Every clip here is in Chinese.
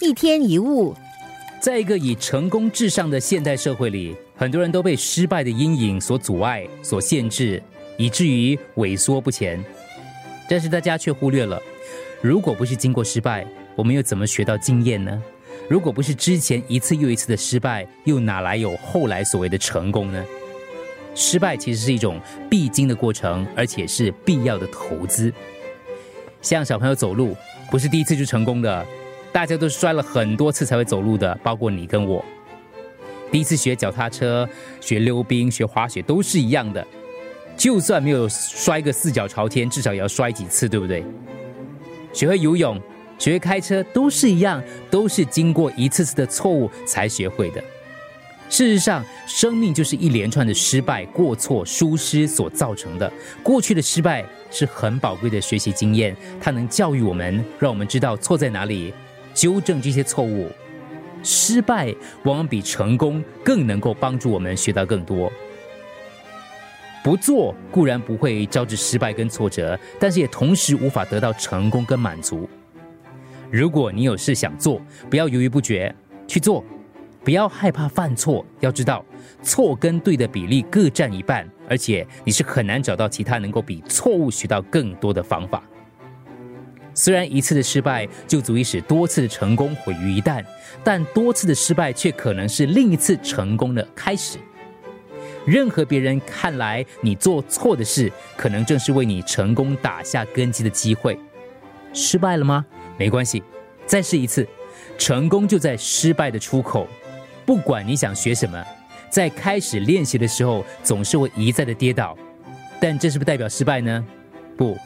一天一物，在一个以成功至上的现代社会里，很多人都被失败的阴影所阻碍、所限制，以至于萎缩不前。但是大家却忽略了，如果不是经过失败，我们又怎么学到经验呢？如果不是之前一次又一次的失败，又哪来有后来所谓的成功呢？失败其实是一种必经的过程，而且是必要的投资。像小朋友走路，不是第一次就成功的。大家都是摔了很多次才会走路的，包括你跟我。第一次学脚踏车、学溜冰、学滑雪都是一样的，就算没有摔个四脚朝天，至少也要摔几次，对不对？学会游泳、学会开车都是一样，都是经过一次次的错误才学会的。事实上，生命就是一连串的失败、过错、疏失所造成的。过去的失败是很宝贵的学习经验，它能教育我们，让我们知道错在哪里。纠正这些错误，失败往往比成功更能够帮助我们学到更多。不做固然不会招致失败跟挫折，但是也同时无法得到成功跟满足。如果你有事想做，不要犹豫不决去做，不要害怕犯错。要知道，错跟对的比例各占一半，而且你是很难找到其他能够比错误学到更多的方法。虽然一次的失败就足以使多次的成功毁于一旦，但多次的失败却可能是另一次成功的开始。任何别人看来你做错的事，可能正是为你成功打下根基的机会。失败了吗？没关系，再试一次。成功就在失败的出口。不管你想学什么，在开始练习的时候总是会一再的跌倒，但这是不代表失败呢？不，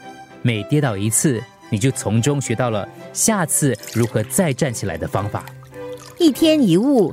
每跌倒一次。你就从中学到了下次如何再站起来的方法。一天一物。